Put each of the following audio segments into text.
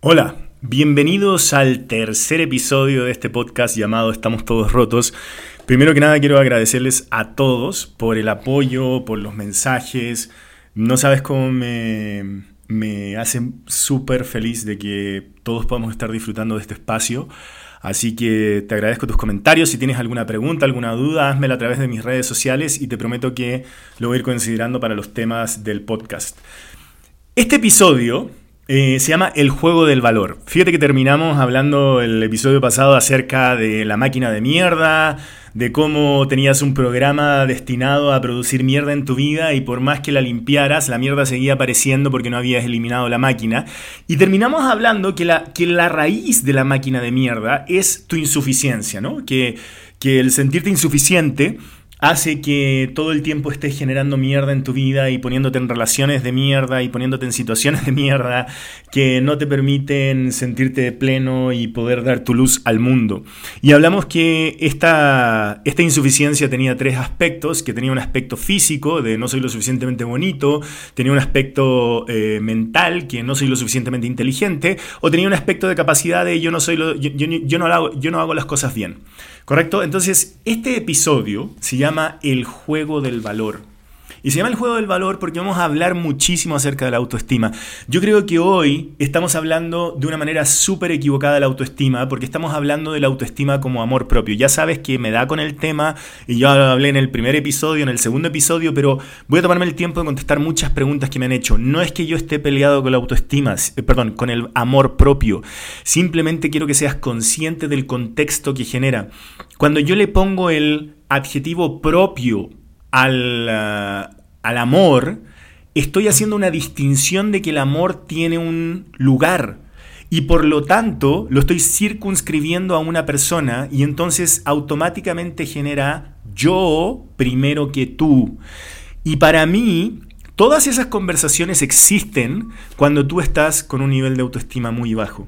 Hola, bienvenidos al tercer episodio de este podcast llamado Estamos todos rotos. Primero que nada quiero agradecerles a todos por el apoyo, por los mensajes. No sabes cómo me, me hacen súper feliz de que todos podamos estar disfrutando de este espacio. Así que te agradezco tus comentarios. Si tienes alguna pregunta, alguna duda, házmela a través de mis redes sociales y te prometo que lo voy a ir considerando para los temas del podcast. Este episodio eh, se llama El juego del valor. Fíjate que terminamos hablando el episodio pasado acerca de la máquina de mierda, de cómo tenías un programa destinado a producir mierda en tu vida y por más que la limpiaras, la mierda seguía apareciendo porque no habías eliminado la máquina. Y terminamos hablando que la, que la raíz de la máquina de mierda es tu insuficiencia, ¿no? Que, que el sentirte insuficiente hace que todo el tiempo estés generando mierda en tu vida y poniéndote en relaciones de mierda y poniéndote en situaciones de mierda que no te permiten sentirte pleno y poder dar tu luz al mundo. Y hablamos que esta, esta insuficiencia tenía tres aspectos, que tenía un aspecto físico, de no soy lo suficientemente bonito, tenía un aspecto eh, mental, que no soy lo suficientemente inteligente, o tenía un aspecto de capacidad de yo no, soy yo, no, hago, yo no hago las cosas bien. ¿Correcto? Entonces, este episodio se llama El juego del valor. Y se llama el juego del valor porque vamos a hablar muchísimo acerca de la autoestima. Yo creo que hoy estamos hablando de una manera súper equivocada de la autoestima porque estamos hablando de la autoestima como amor propio. Ya sabes que me da con el tema y yo hablé en el primer episodio, en el segundo episodio, pero voy a tomarme el tiempo de contestar muchas preguntas que me han hecho. No es que yo esté peleado con la autoestima, eh, perdón, con el amor propio. Simplemente quiero que seas consciente del contexto que genera. Cuando yo le pongo el adjetivo propio al, uh, al amor, estoy haciendo una distinción de que el amor tiene un lugar. Y por lo tanto lo estoy circunscribiendo a una persona y entonces automáticamente genera yo primero que tú. Y para mí, todas esas conversaciones existen cuando tú estás con un nivel de autoestima muy bajo.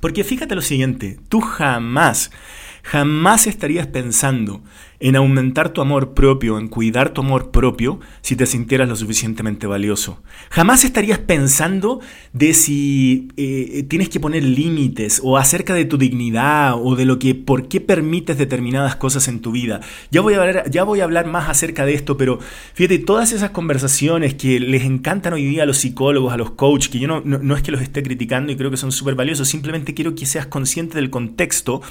Porque fíjate lo siguiente, tú jamás Jamás estarías pensando en aumentar tu amor propio, en cuidar tu amor propio, si te sintieras lo suficientemente valioso. Jamás estarías pensando de si eh, tienes que poner límites o acerca de tu dignidad o de lo que, por qué permites determinadas cosas en tu vida. Ya voy a hablar, ya voy a hablar más acerca de esto, pero fíjate, todas esas conversaciones que les encantan hoy día a los psicólogos, a los coaches, que yo no, no es que los esté criticando y creo que son súper valiosos, simplemente quiero que seas consciente del contexto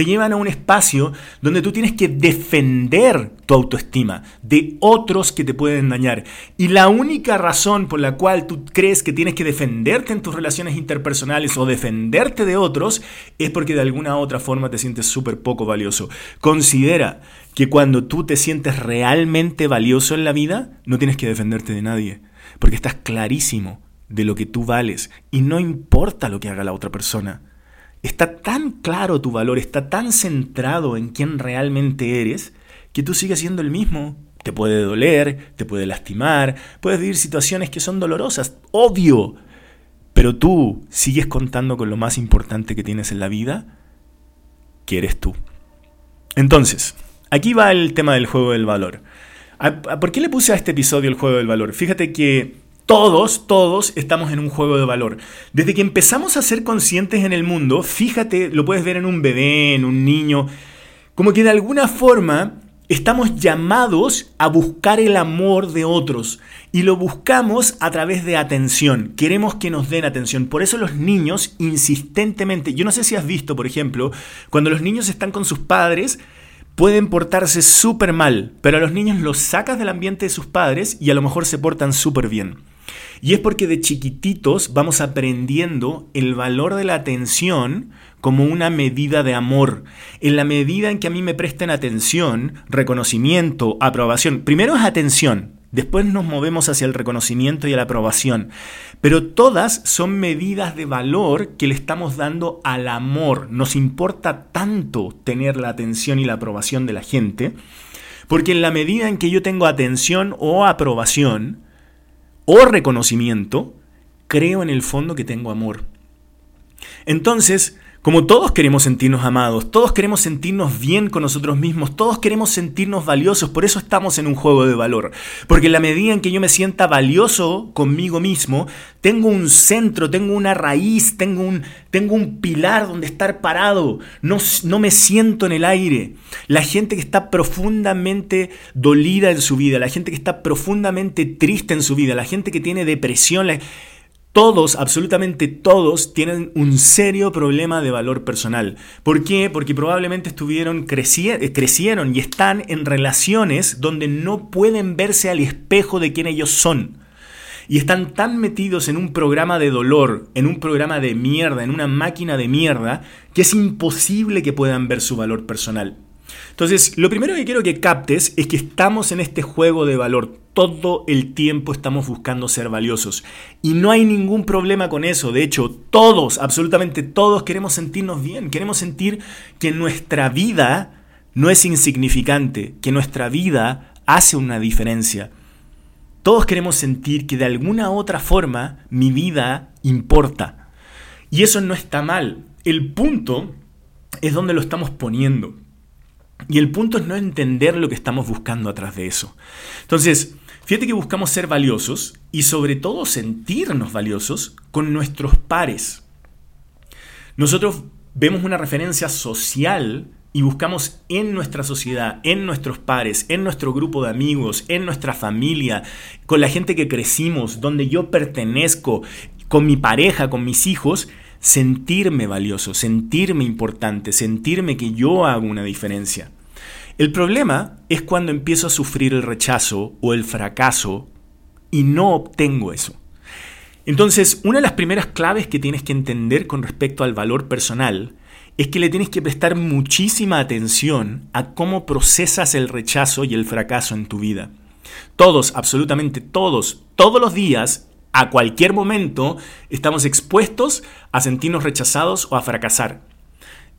te llevan a un espacio donde tú tienes que defender tu autoestima de otros que te pueden dañar. Y la única razón por la cual tú crees que tienes que defenderte en tus relaciones interpersonales o defenderte de otros es porque de alguna otra forma te sientes súper poco valioso. Considera que cuando tú te sientes realmente valioso en la vida, no tienes que defenderte de nadie, porque estás clarísimo de lo que tú vales y no importa lo que haga la otra persona. Está tan claro tu valor, está tan centrado en quién realmente eres, que tú sigues siendo el mismo. Te puede doler, te puede lastimar, puedes vivir situaciones que son dolorosas, obvio. Pero tú sigues contando con lo más importante que tienes en la vida, que eres tú. Entonces, aquí va el tema del juego del valor. ¿Por qué le puse a este episodio el juego del valor? Fíjate que todos, todos estamos en un juego de valor. Desde que empezamos a ser conscientes en el mundo, fíjate, lo puedes ver en un bebé, en un niño, como que de alguna forma estamos llamados a buscar el amor de otros y lo buscamos a través de atención. Queremos que nos den atención. Por eso los niños insistentemente, yo no sé si has visto, por ejemplo, cuando los niños están con sus padres, pueden portarse súper mal, pero a los niños los sacas del ambiente de sus padres y a lo mejor se portan súper bien. Y es porque de chiquititos vamos aprendiendo el valor de la atención como una medida de amor. En la medida en que a mí me presten atención, reconocimiento, aprobación, primero es atención, después nos movemos hacia el reconocimiento y la aprobación. Pero todas son medidas de valor que le estamos dando al amor. Nos importa tanto tener la atención y la aprobación de la gente, porque en la medida en que yo tengo atención o aprobación, o reconocimiento, creo en el fondo que tengo amor. Entonces, Como todos queremos sentirnos amados, todos queremos sentirnos bien con nosotros mismos, todos queremos sentirnos valiosos, por eso estamos en un juego de valor. Porque en la medida en que yo me sienta valioso conmigo mismo, tengo un centro, tengo una raíz, tengo un, tengo un pilar donde estar parado, no, no me siento en el aire. La gente que está profundamente dolida en su vida, la gente que está profundamente triste en su vida, la gente que tiene depresión, todos, absolutamente todos, tienen un serio problema de valor personal. ¿Por qué? Porque probablemente estuvieron, eh, crecieron y están en relaciones donde no pueden verse al espejo de quién ellos son. Y están tan metidos en un programa de dolor, en un programa de mierda, en una máquina de mierda, que es imposible que puedan ver su valor personal. Entonces, lo primero que quiero que captes es que estamos en este juego de valor. Todo el tiempo estamos buscando ser valiosos. Y no hay ningún problema con eso. De hecho, todos, absolutamente todos queremos sentirnos bien. Queremos sentir que nuestra vida no es insignificante, que nuestra vida hace una diferencia. Todos queremos sentir que de alguna otra forma mi vida importa. Y eso no está mal. El punto es donde lo estamos poniendo. Y el punto es no entender lo que estamos buscando atrás de eso. Entonces, fíjate que buscamos ser valiosos y sobre todo sentirnos valiosos con nuestros pares. Nosotros vemos una referencia social y buscamos en nuestra sociedad, en nuestros pares, en nuestro grupo de amigos, en nuestra familia, con la gente que crecimos, donde yo pertenezco, con mi pareja, con mis hijos, sentirme valioso, sentirme importante, sentirme que yo hago una diferencia. El problema es cuando empiezo a sufrir el rechazo o el fracaso y no obtengo eso. Entonces, una de las primeras claves que tienes que entender con respecto al valor personal es que le tienes que prestar muchísima atención a cómo procesas el rechazo y el fracaso en tu vida. Todos, absolutamente todos, todos los días a cualquier momento estamos expuestos a sentirnos rechazados o a fracasar.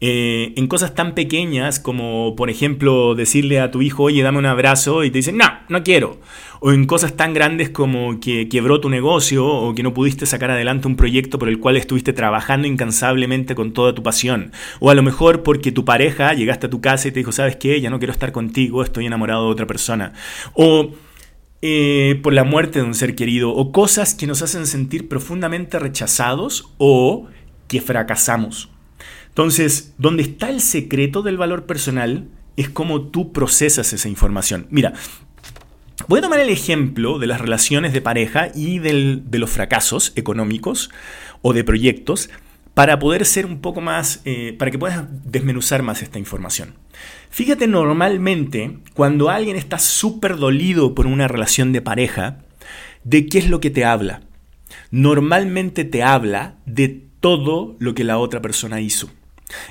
Eh, en cosas tan pequeñas como, por ejemplo, decirle a tu hijo, oye, dame un abrazo, y te dicen, no, no quiero. O en cosas tan grandes como que quebró tu negocio o que no pudiste sacar adelante un proyecto por el cual estuviste trabajando incansablemente con toda tu pasión. O a lo mejor porque tu pareja llegaste a tu casa y te dijo, ¿sabes qué? Ya no quiero estar contigo, estoy enamorado de otra persona. O eh, por la muerte de un ser querido o cosas que nos hacen sentir profundamente rechazados o que fracasamos. Entonces, donde está el secreto del valor personal es cómo tú procesas esa información. Mira, voy a tomar el ejemplo de las relaciones de pareja y de los fracasos económicos o de proyectos para poder ser un poco más, eh, para que puedas desmenuzar más esta información. Fíjate normalmente cuando alguien está súper dolido por una relación de pareja, ¿de qué es lo que te habla? Normalmente te habla de todo lo que la otra persona hizo.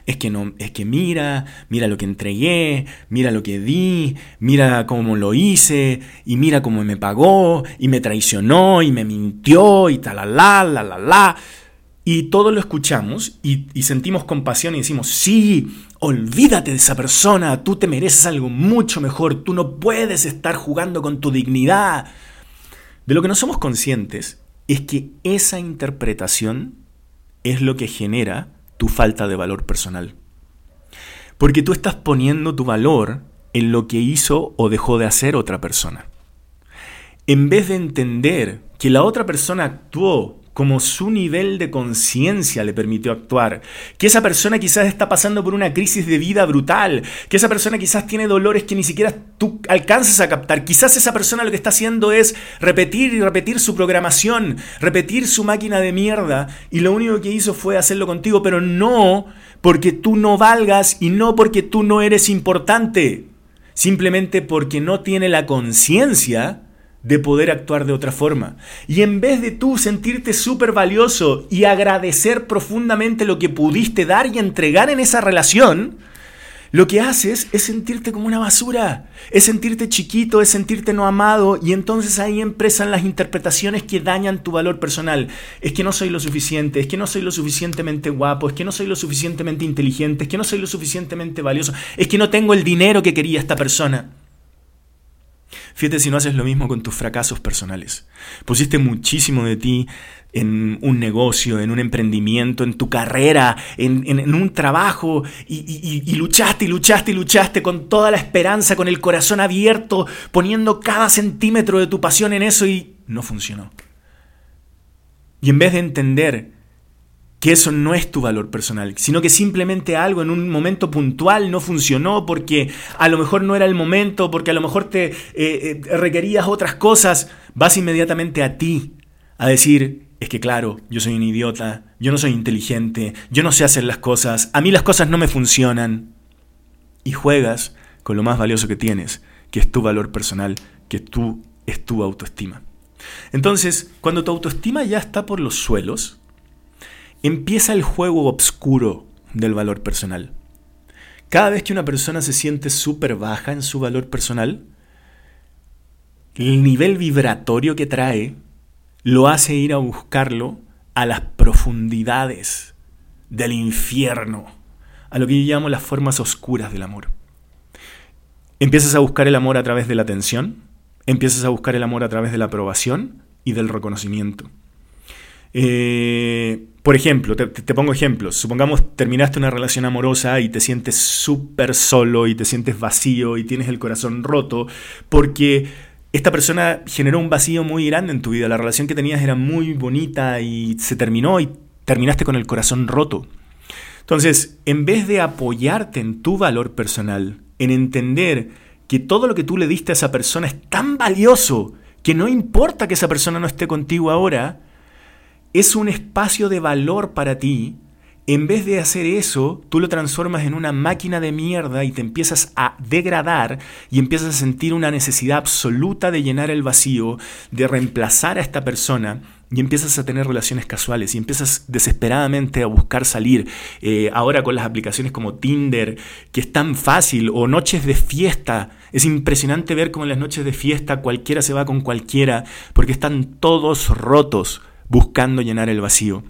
Es que no, es que mira, mira lo que entregué, mira lo que di, mira cómo lo hice, y mira cómo me pagó, y me traicionó, y me mintió, y tal, la, la, la, la. Y todo lo escuchamos y, sentimos compasión y decimos, sí, olvídate de esa persona, tú te mereces algo mucho mejor, tú no puedes estar jugando con tu dignidad. De lo que no somos conscientes es que esa interpretación es lo que genera tu falta de valor personal. Porque tú estás poniendo tu valor en lo que hizo o dejó de hacer otra persona. En vez de entender que la otra persona actuó como su nivel de conciencia le permitió actuar, que esa persona quizás está pasando por una crisis de vida brutal, que esa persona quizás tiene dolores que ni siquiera tú alcanzas a captar, quizás esa persona lo que está haciendo es repetir y repetir su programación, repetir su máquina de mierda, y lo único que hizo fue hacerlo contigo, pero no porque tú no valgas y no porque tú no eres importante, simplemente porque no tiene la conciencia de poder actuar de otra forma. Y en vez de tú sentirte súper valioso y agradecer profundamente lo que pudiste dar y entregar en esa relación, lo que haces es sentirte como una basura, es sentirte chiquito, es sentirte no amado y entonces ahí empiezan las interpretaciones que dañan tu valor personal. Es que no soy lo suficiente, es que no soy lo suficientemente guapo, es que no soy lo suficientemente inteligente, es que no soy lo suficientemente valioso, es que no tengo el dinero que quería esta persona. Fíjate si no haces lo mismo con tus fracasos personales. Pusiste muchísimo de ti en un negocio, en un emprendimiento, en tu carrera, en, un trabajo, y, y, luchaste y luchaste y luchaste con toda la esperanza, con el corazón abierto, poniendo cada centímetro de tu pasión en eso y no funcionó. Y en vez de entender que eso no es tu valor personal, sino que simplemente algo en un momento puntual no funcionó porque a lo mejor no era el momento, porque a lo mejor te eh, eh, requerías otras cosas, vas inmediatamente a ti a decir, es que claro, yo soy un idiota, yo no soy inteligente, yo no sé hacer las cosas, a mí las cosas no me funcionan. Y juegas con lo más valioso que tienes, que es tu valor personal, que tú es tu autoestima. Entonces, cuando tu autoestima ya está por los suelos, empieza el juego obscuro del valor personal. Cada vez que una persona se siente súper baja en su valor personal, el nivel vibratorio que trae lo hace ir a buscarlo a las profundidades del infierno, a lo que yo llamo las formas oscuras del amor. Empiezas a buscar el amor a través de la atención, empiezas a buscar el amor a través de la aprobación y del reconocimiento. Eh, por ejemplo, te, pongo ejemplos. Supongamos terminaste una relación amorosa y te sientes súper solo y te sientes vacío y tienes el corazón roto porque esta persona generó un vacío muy grande en tu vida. La relación que tenías era muy bonita y se terminó y terminaste con el corazón roto. Entonces, en vez de apoyarte en tu valor personal, en entender que todo lo que tú le diste a esa persona es tan valioso que no importa que esa persona no esté contigo ahora, es un espacio de valor para ti, en vez de hacer eso, tú lo transformas en una máquina de mierda y te empiezas a degradar y empiezas a sentir una necesidad absoluta de llenar el vacío, de reemplazar a esta persona y empiezas a tener relaciones casuales y empiezas desesperadamente a buscar salir. Eh, ahora con las aplicaciones como Tinder, que es tan fácil, o noches de fiesta. Es impresionante ver cómo en las noches de fiesta cualquiera se va con cualquiera porque están todos rotos buscando llenar el vacío.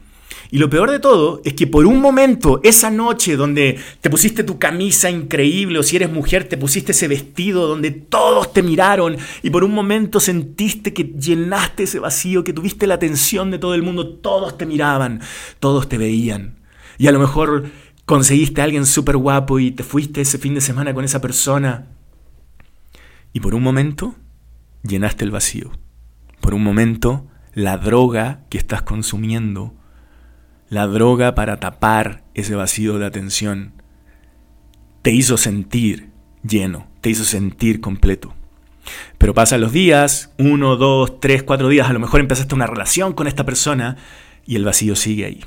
Y lo peor de todo es que por un momento, esa noche donde te pusiste tu camisa increíble o si eres mujer te pusiste ese vestido donde todos te miraron y por un momento sentiste que llenaste ese vacío, que tuviste la atención de todo el mundo, todos te miraban, todos te veían. Y a lo mejor conseguiste a alguien súper guapo y te fuiste ese fin de semana con esa persona. Y por un momento llenaste el vacío. Por un momento la droga que estás consumiendo, la droga para tapar ese vacío de atención, te hizo sentir lleno, te hizo sentir completo. Pero pasan los días, uno, dos, tres, cuatro días, a lo mejor empezaste una relación con esta persona y el vacío sigue ahí.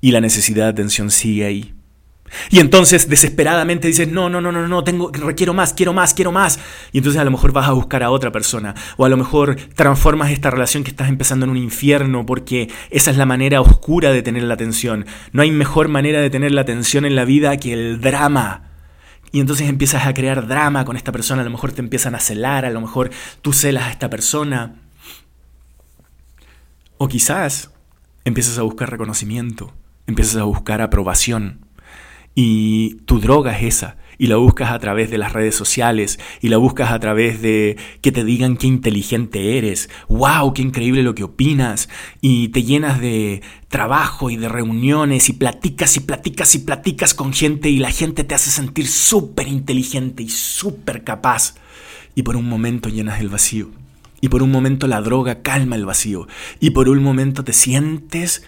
Y la necesidad de atención sigue ahí. Y entonces desesperadamente dices, no, no, no, no, no, tengo, requiero más, quiero más, quiero más. Y entonces a lo mejor vas a buscar a otra persona. O a lo mejor transformas esta relación que estás empezando en un infierno porque esa es la manera oscura de tener la atención. No hay mejor manera de tener la atención en la vida que el drama. Y entonces empiezas a crear drama con esta persona, a lo mejor te empiezan a celar, a lo mejor tú celas a esta persona. O quizás empiezas a buscar reconocimiento, empiezas a buscar aprobación. Y tu droga es esa. Y la buscas a través de las redes sociales. Y la buscas a través de que te digan qué inteligente eres. ¡Wow! ¡Qué increíble lo que opinas! Y te llenas de trabajo y de reuniones. Y platicas y platicas y platicas con gente. Y la gente te hace sentir súper inteligente y súper capaz. Y por un momento llenas el vacío. Y por un momento la droga calma el vacío. Y por un momento te sientes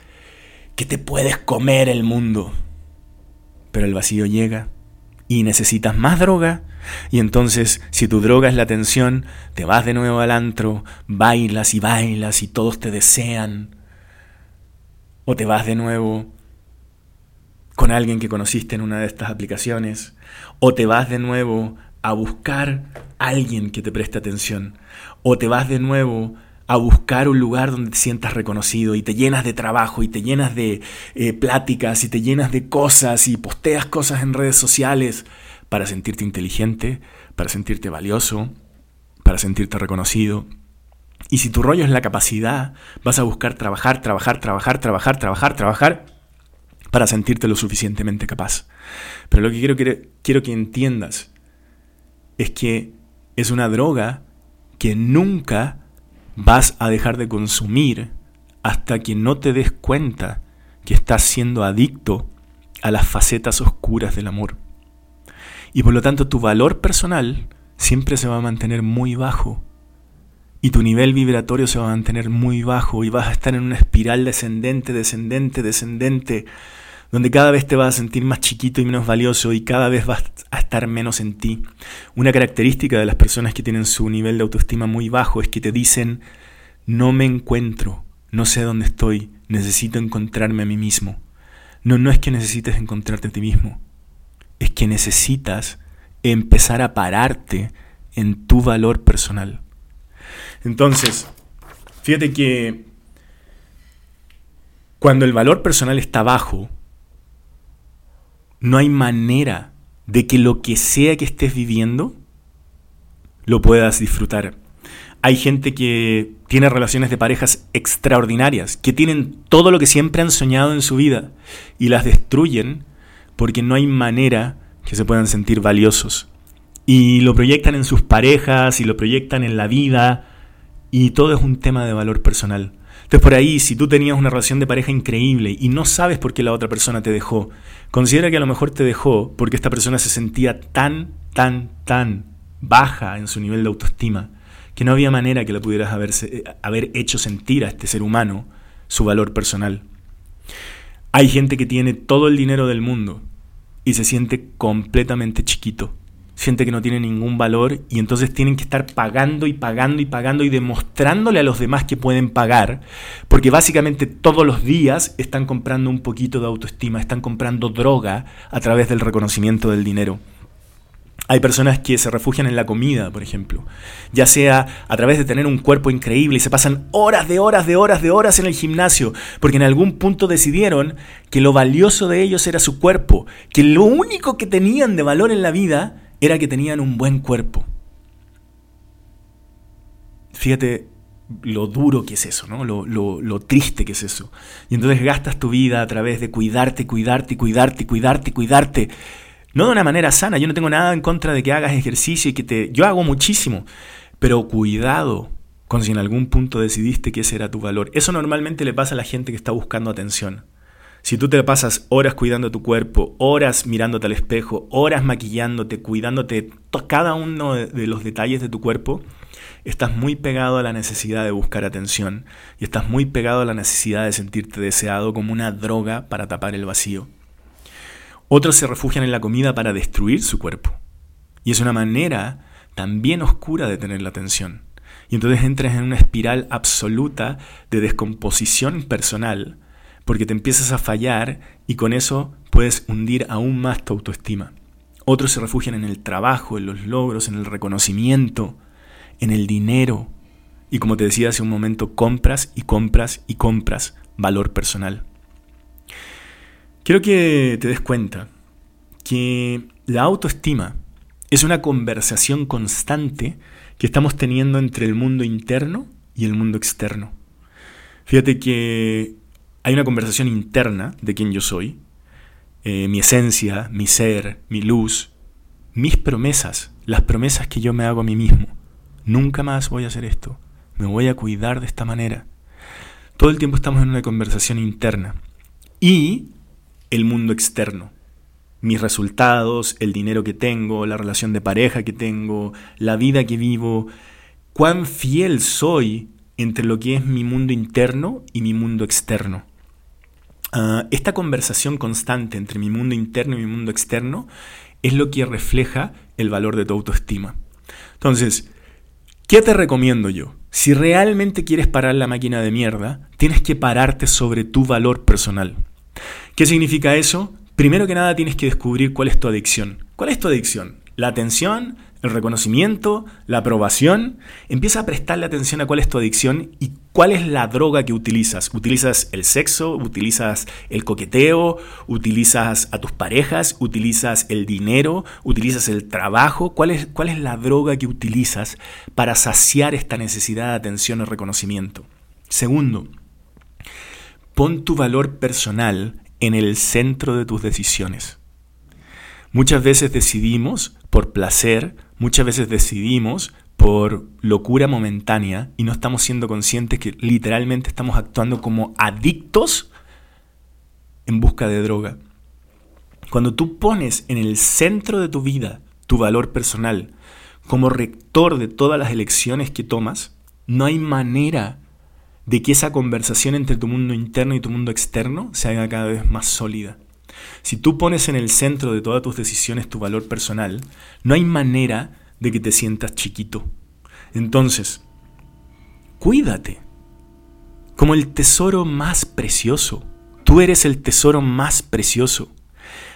que te puedes comer el mundo pero el vacío llega y necesitas más droga. Y entonces, si tu droga es la atención, te vas de nuevo al antro, bailas y bailas y todos te desean. O te vas de nuevo con alguien que conociste en una de estas aplicaciones. O te vas de nuevo a buscar alguien que te preste atención. O te vas de nuevo a buscar un lugar donde te sientas reconocido y te llenas de trabajo y te llenas de eh, pláticas y te llenas de cosas y posteas cosas en redes sociales para sentirte inteligente, para sentirte valioso, para sentirte reconocido. Y si tu rollo es la capacidad, vas a buscar trabajar, trabajar, trabajar, trabajar, trabajar, trabajar para sentirte lo suficientemente capaz. Pero lo que quiero, quiero que entiendas es que es una droga que nunca vas a dejar de consumir hasta que no te des cuenta que estás siendo adicto a las facetas oscuras del amor. Y por lo tanto tu valor personal siempre se va a mantener muy bajo. Y tu nivel vibratorio se va a mantener muy bajo y vas a estar en una espiral descendente, descendente, descendente, donde cada vez te vas a sentir más chiquito y menos valioso y cada vez vas a estar menos en ti. Una característica de las personas que tienen su nivel de autoestima muy bajo es que te dicen, no me encuentro, no sé dónde estoy, necesito encontrarme a mí mismo. No, no es que necesites encontrarte a ti mismo, es que necesitas empezar a pararte en tu valor personal. Entonces, fíjate que cuando el valor personal está bajo, no hay manera de que lo que sea que estés viviendo lo puedas disfrutar. Hay gente que tiene relaciones de parejas extraordinarias, que tienen todo lo que siempre han soñado en su vida y las destruyen porque no hay manera que se puedan sentir valiosos. Y lo proyectan en sus parejas y lo proyectan en la vida y todo es un tema de valor personal. Entonces por ahí, si tú tenías una relación de pareja increíble y no sabes por qué la otra persona te dejó, considera que a lo mejor te dejó porque esta persona se sentía tan, tan, tan baja en su nivel de autoestima que no había manera que le pudieras haber hecho sentir a este ser humano su valor personal. Hay gente que tiene todo el dinero del mundo y se siente completamente chiquito. Siente que no tiene ningún valor y entonces tienen que estar pagando y pagando y pagando y demostrándole a los demás que pueden pagar, porque básicamente todos los días están comprando un poquito de autoestima, están comprando droga a través del reconocimiento del dinero. Hay personas que se refugian en la comida, por ejemplo, ya sea a través de tener un cuerpo increíble y se pasan horas de horas de horas de horas en el gimnasio, porque en algún punto decidieron que lo valioso de ellos era su cuerpo, que lo único que tenían de valor en la vida era que tenían un buen cuerpo. Fíjate lo duro que es eso, ¿no? Lo, lo, triste que es eso. Y entonces gastas tu vida a través de cuidarte, cuidarte, cuidarte, cuidarte, cuidarte no de una manera sana, yo no tengo nada en contra de que hagas ejercicio y que te... Yo hago muchísimo, pero cuidado con si en algún punto decidiste que ese era tu valor. Eso normalmente le pasa a la gente que está buscando atención. Si tú te pasas horas cuidando tu cuerpo, horas mirándote al espejo, horas maquillándote, cuidándote cada uno de los detalles de tu cuerpo, estás muy pegado a la necesidad de buscar atención y estás muy pegado a la necesidad de sentirte deseado como una droga para tapar el vacío. Otros se refugian en la comida para destruir su cuerpo. Y es una manera también oscura de tener la atención. Y entonces entras en una espiral absoluta de descomposición personal, porque te empiezas a fallar y con eso puedes hundir aún más tu autoestima. Otros se refugian en el trabajo, en los logros, en el reconocimiento, en el dinero. Y como te decía hace un momento, compras y compras y compras valor personal. Quiero que te des cuenta que la autoestima es una conversación constante que estamos teniendo entre el mundo interno y el mundo externo. Fíjate que hay una conversación interna de quién yo soy, eh, mi esencia, mi ser, mi luz, mis promesas, las promesas que yo me hago a mí mismo. Nunca más voy a hacer esto, me voy a cuidar de esta manera. Todo el tiempo estamos en una conversación interna. Y el mundo externo. Mis resultados, el dinero que tengo, la relación de pareja que tengo, la vida que vivo, cuán fiel soy entre lo que es mi mundo interno y mi mundo externo. Ah, esta conversación constante entre mi mundo interno y mi mundo externo es lo que refleja el valor de tu autoestima. Entonces, ¿qué te recomiendo yo? Si realmente quieres parar la máquina de mierda, tienes que pararte sobre tu valor personal. ¿Qué significa eso? Primero que nada tienes que descubrir cuál es tu adicción. ¿Cuál es tu adicción? La atención, el reconocimiento, la aprobación. Empieza a prestarle atención a cuál es tu adicción y cuál es la droga que utilizas. ¿Utilizas el sexo? ¿Utilizas el coqueteo? ¿Utilizas a tus parejas? ¿Utilizas el dinero? ¿Utilizas el trabajo? ¿Cuál es, cuál es la droga que utilizas para saciar esta necesidad de atención y reconocimiento? Segundo, pon tu valor personal en el centro de tus decisiones. Muchas veces decidimos por placer, muchas veces decidimos por locura momentánea y no estamos siendo conscientes que literalmente estamos actuando como adictos en busca de droga. Cuando tú pones en el centro de tu vida tu valor personal como rector de todas las elecciones que tomas, no hay manera de que esa conversación entre tu mundo interno y tu mundo externo se haga cada vez más sólida. Si tú pones en el centro de todas tus decisiones tu valor personal, no hay manera de que te sientas chiquito. Entonces, cuídate como el tesoro más precioso. Tú eres el tesoro más precioso.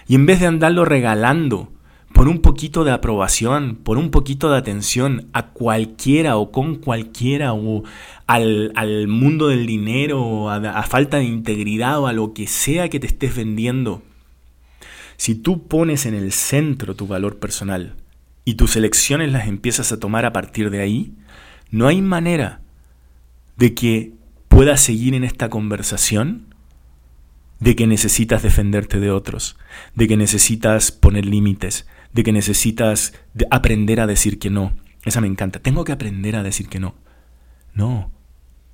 Y en vez de andarlo regalando por un poquito de aprobación, por un poquito de atención a cualquiera o con cualquiera o al, mundo del dinero o a falta de integridad o a lo que sea que te estés vendiendo, si tú pones en el centro tu valor personal y tus elecciones las empiezas a tomar a partir de ahí, no hay manera de que puedas seguir en esta conversación de que necesitas defenderte de otros, de que necesitas poner límites, de que necesitas aprender a decir que no. Esa me encanta. Tengo que aprender a decir que no. No,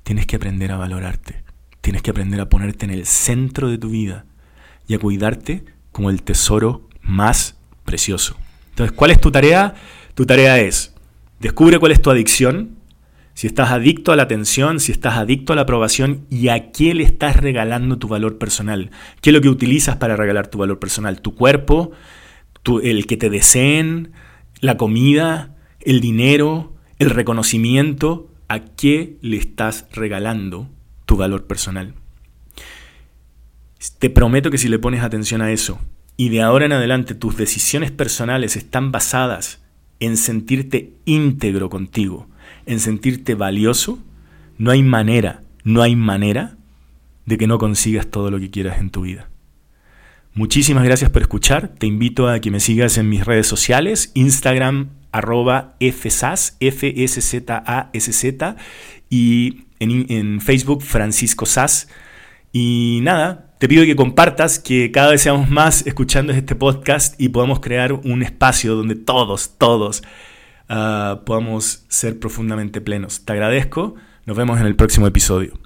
tienes que aprender a valorarte. Tienes que aprender a ponerte en el centro de tu vida y a cuidarte como el tesoro más precioso. Entonces, ¿cuál es tu tarea? Tu tarea es, descubre cuál es tu adicción, si estás adicto a la atención, si estás adicto a la aprobación y a qué le estás regalando tu valor personal. ¿Qué es lo que utilizas para regalar tu valor personal? ¿Tu cuerpo? El que te deseen? ¿La comida? ¿El dinero? ¿El reconocimiento? ¿A qué le estás regalando tu valor personal? Te prometo que si le pones atención a eso y de ahora en adelante tus decisiones personales están basadas en sentirte íntegro contigo, en sentirte valioso, no hay manera, no hay manera de que no consigas todo lo que quieras en tu vida. Muchísimas gracias por escuchar. Te invito a que me sigas en mis redes sociales, Instagram arroba FSAS, f s z a s z y en, Facebook Francisco Sas. Y nada, te pido que compartas, que cada vez seamos más escuchando este podcast y podamos crear un espacio donde todos, todos uh, podamos ser profundamente plenos. Te agradezco. Nos vemos en el próximo episodio.